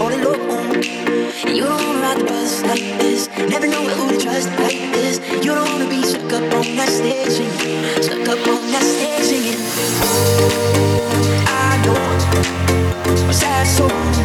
all alone. You don't wanna ride the bus like this. Never know who to trust like this. You don't wanna be stuck up on that stage singing. Stuck up on that stage. Oh, I know a sad song.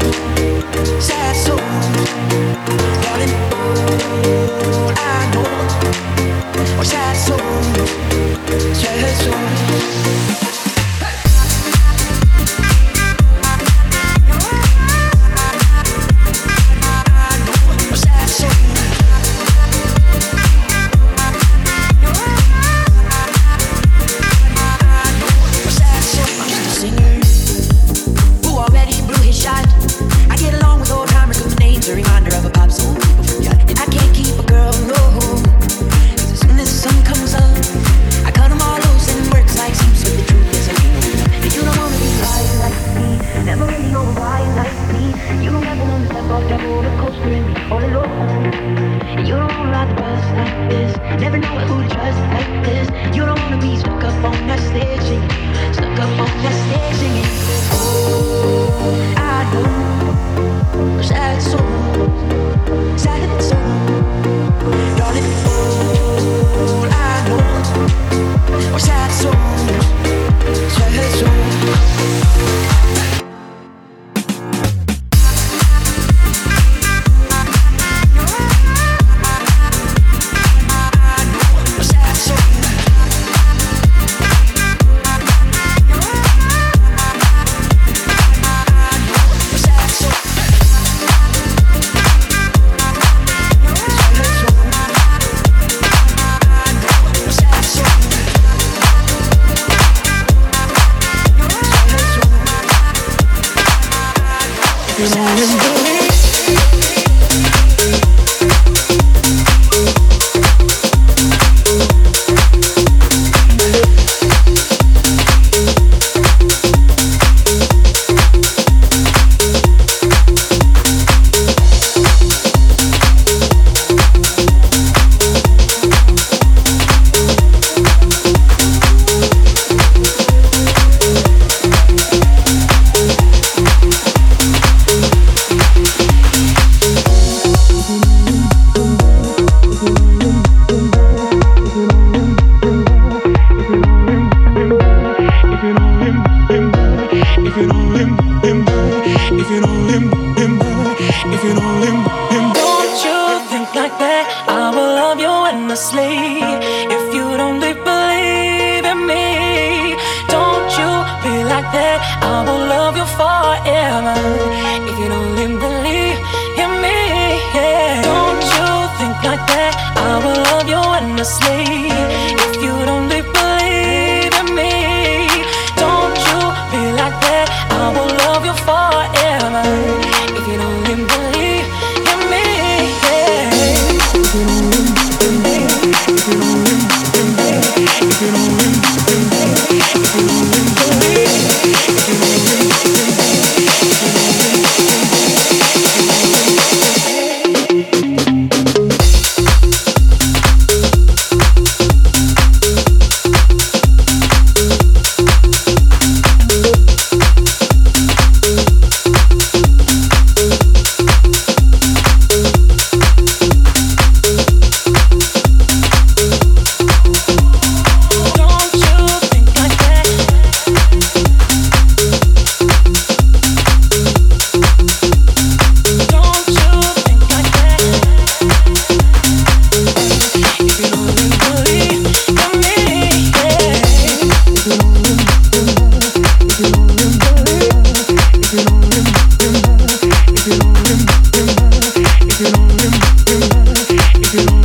If you know if you.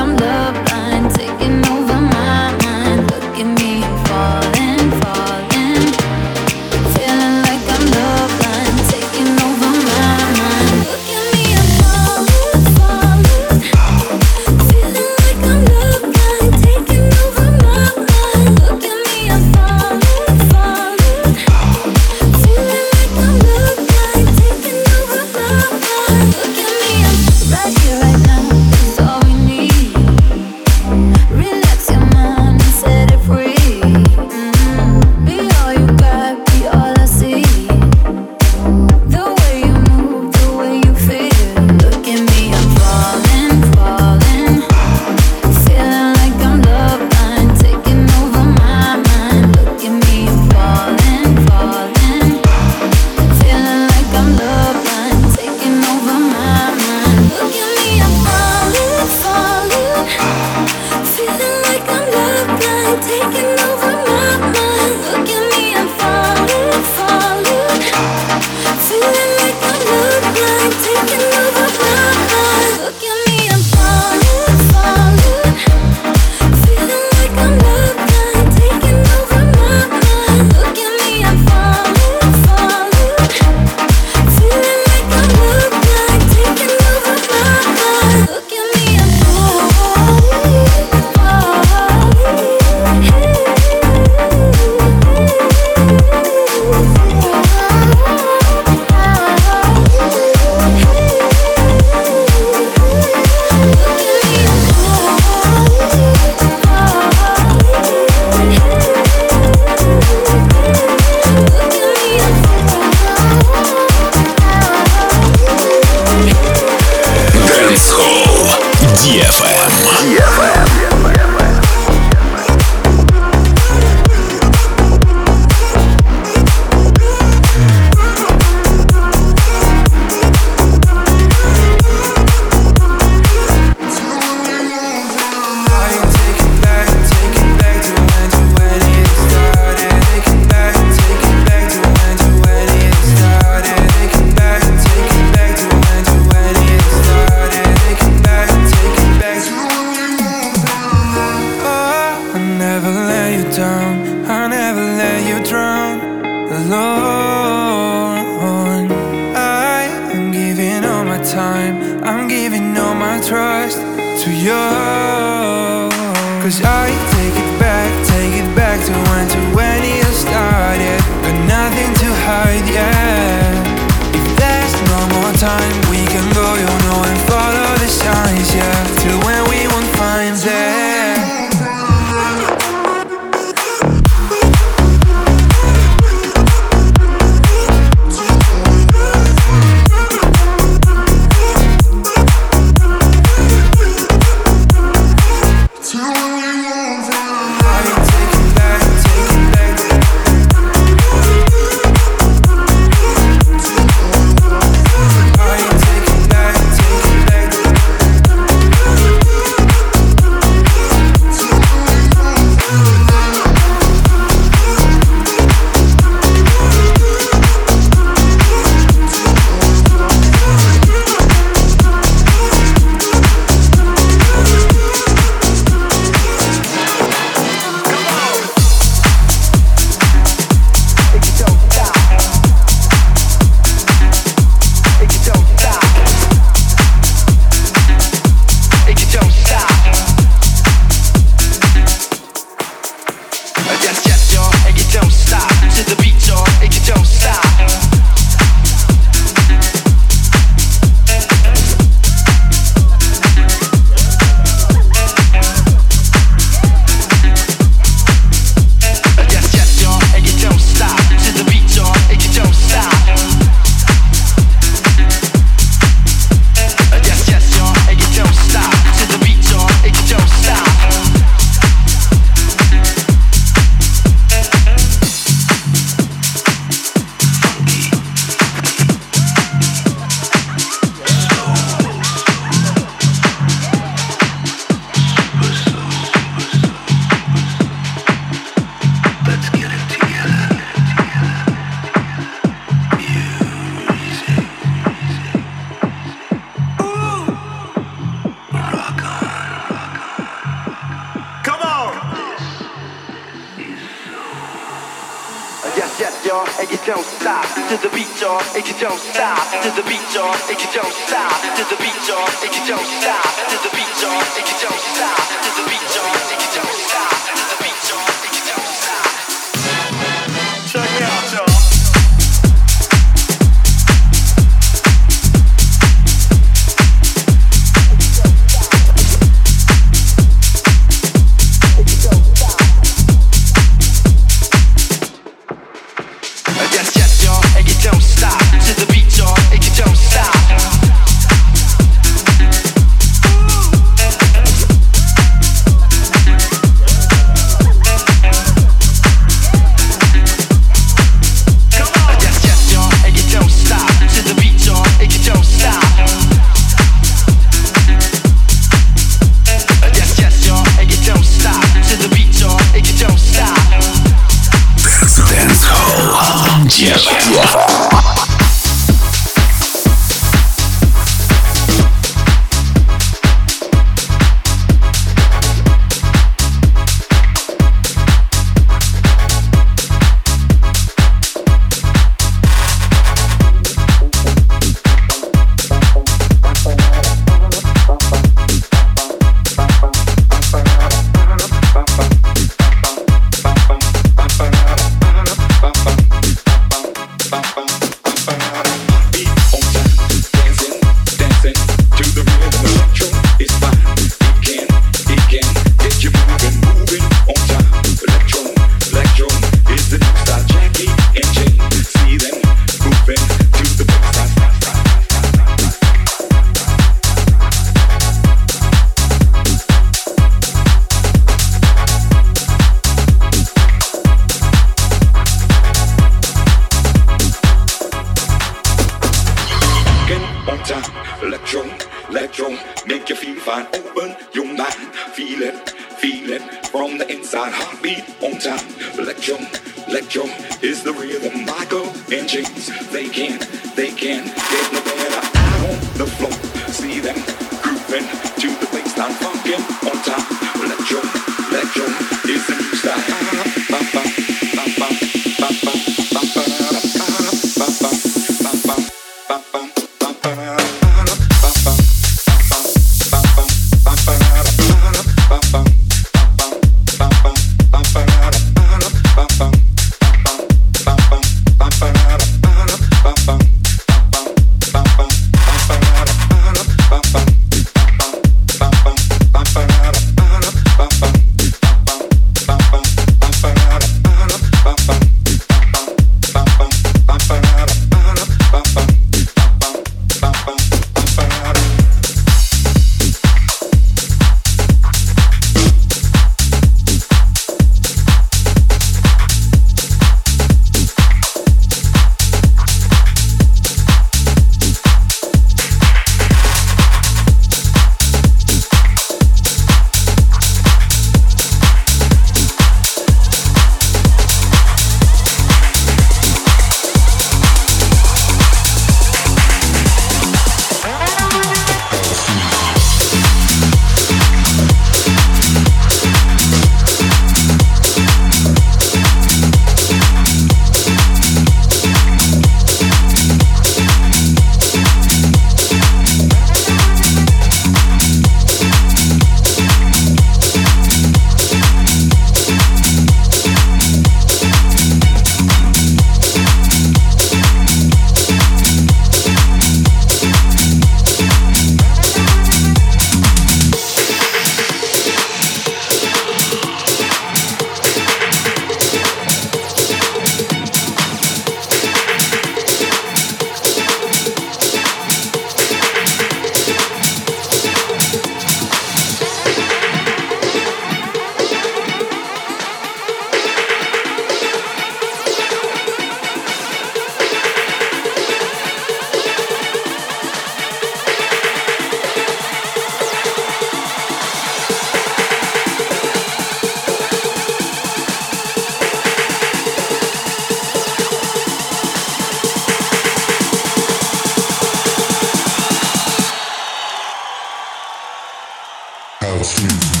house music.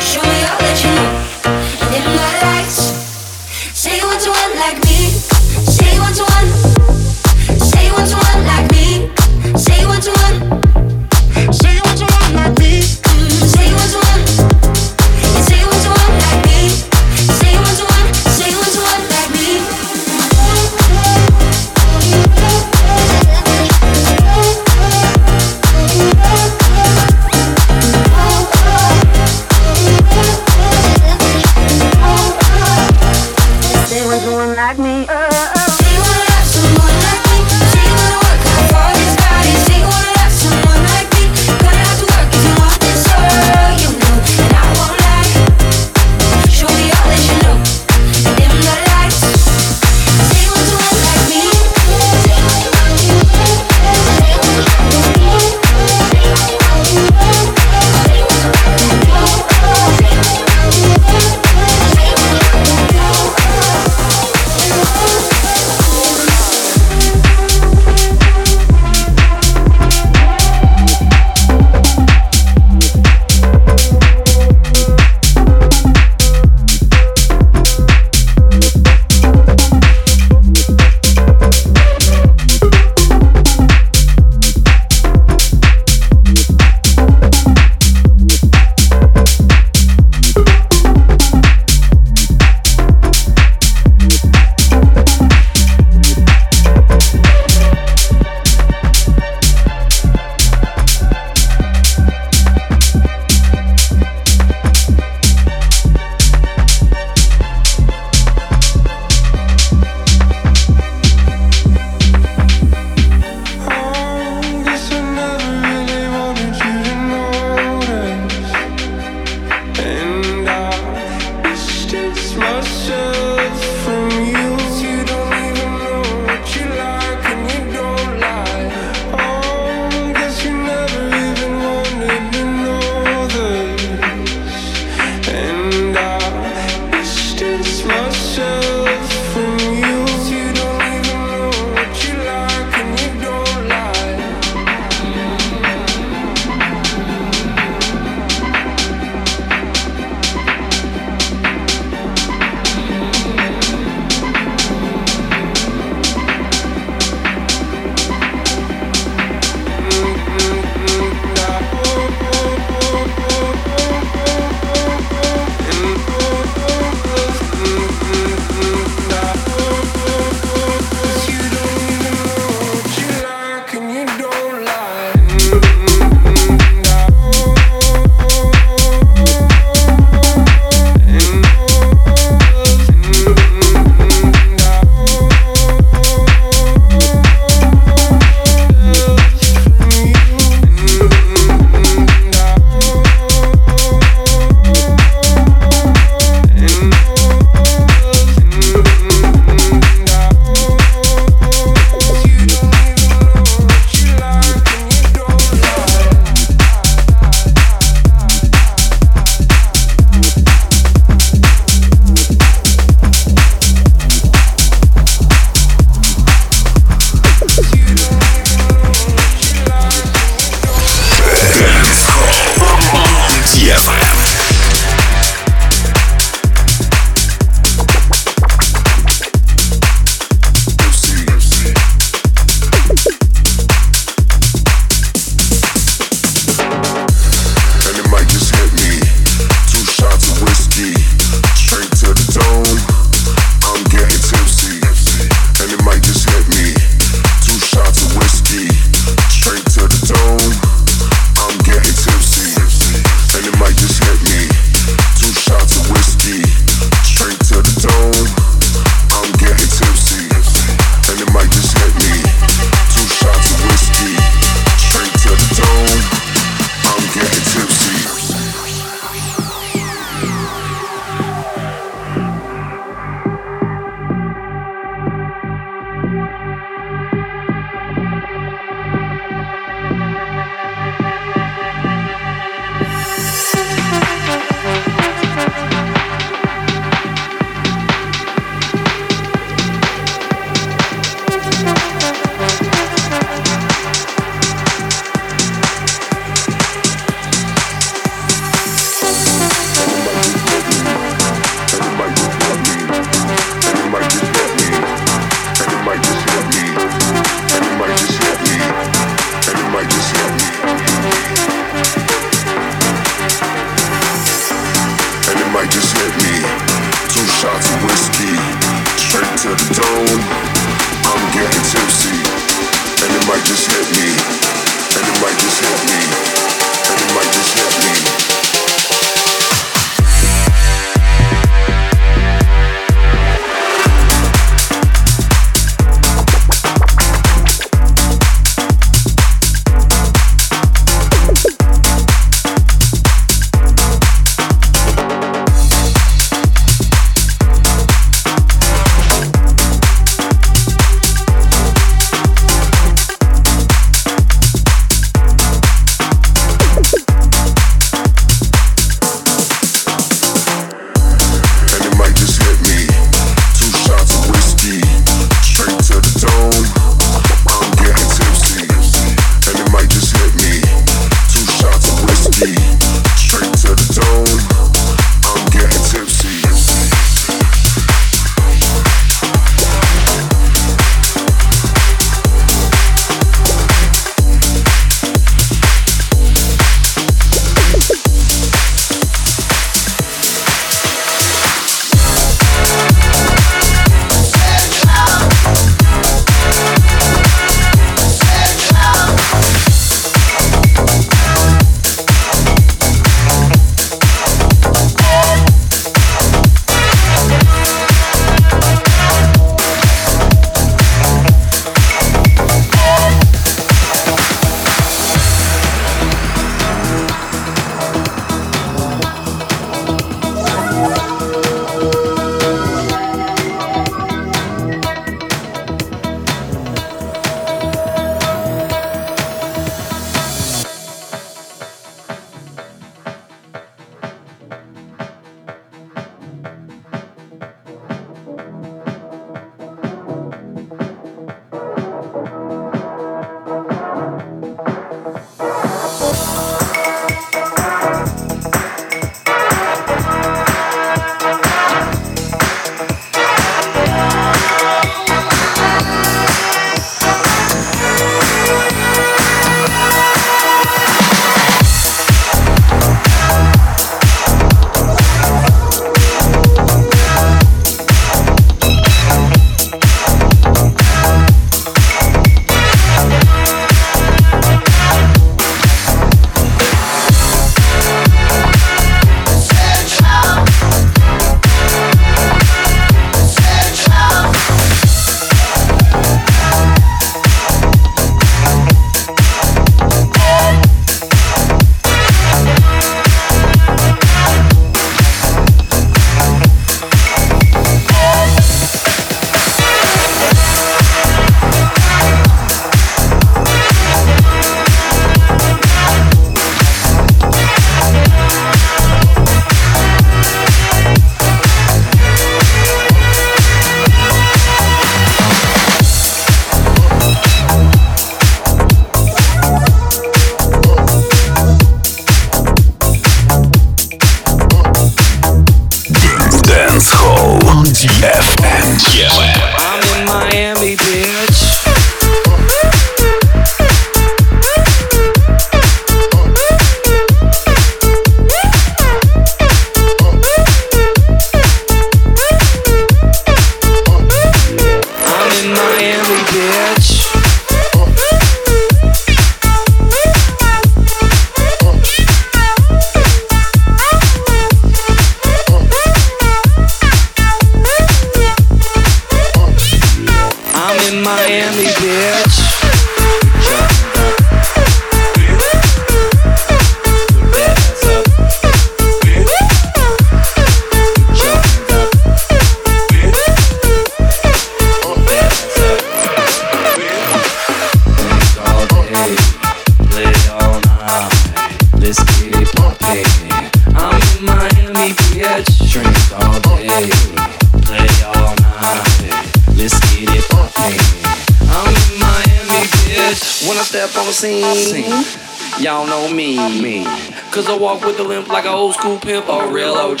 Cause I walk with a limp like an old school pimp or real OG.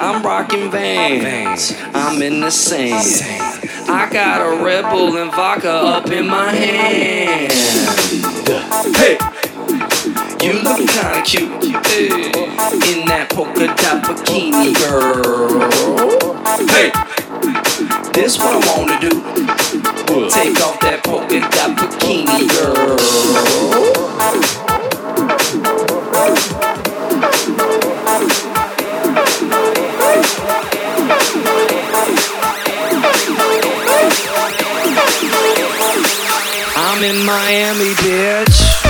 I'm rocking vans, I'm in the same. I got a Red Bull and vodka up in my hand. Hey! You look kinda cute hey. in that polka dot bikini, girl. Hey, this what I wanna do. Take off that polka dot bikini, girl. in Miami, bitch.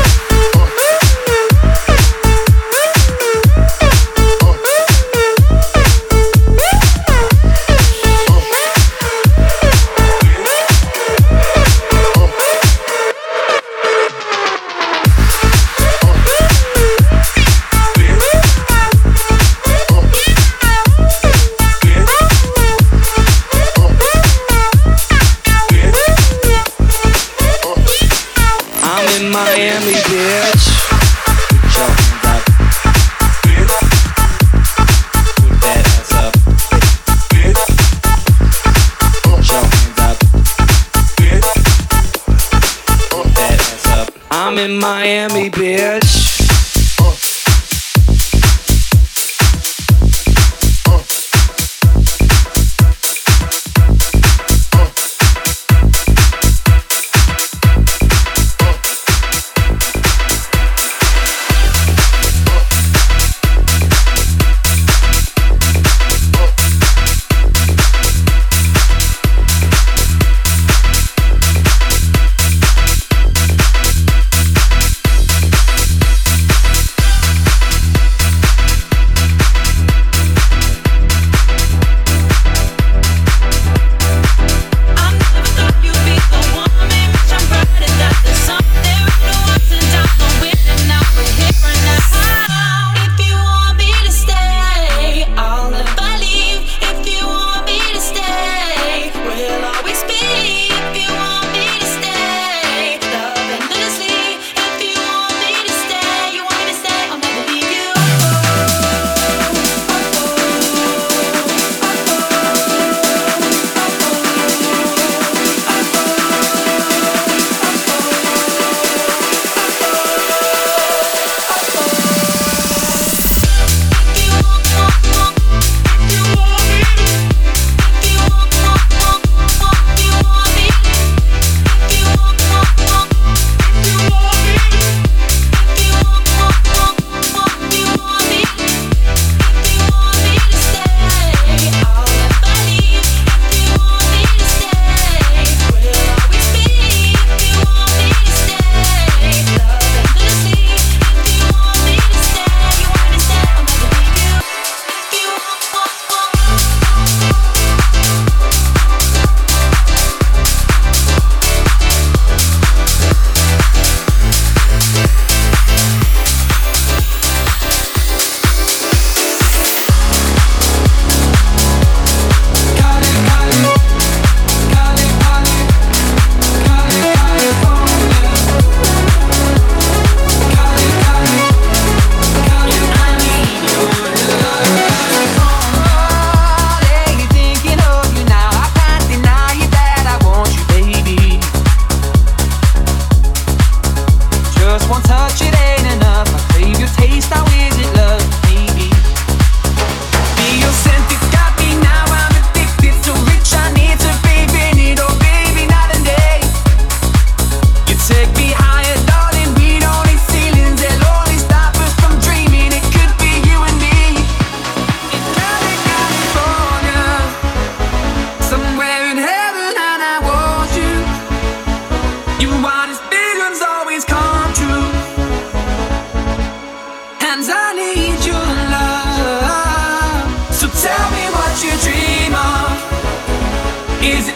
I need your love. So tell me what you dream of. Is it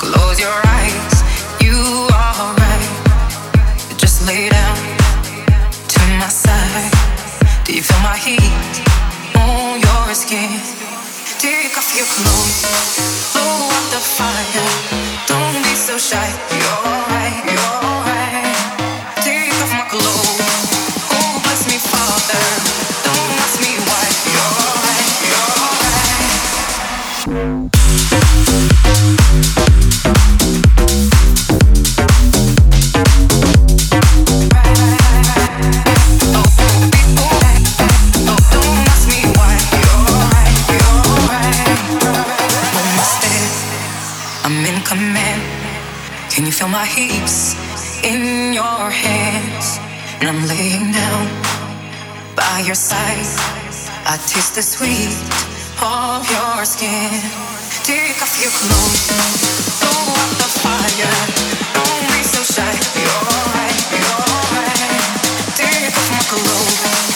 close your eyes, you are alright. Just lay down to my side. Do you feel my heat on your skin? Take off your clothes, blow out the fire. Don't be so shy, you're right. You're your side. I taste the sweet of your skin. Take off your clothes, blow up the fire. Don't be so shy. You're right, you're right. Take off my clothes.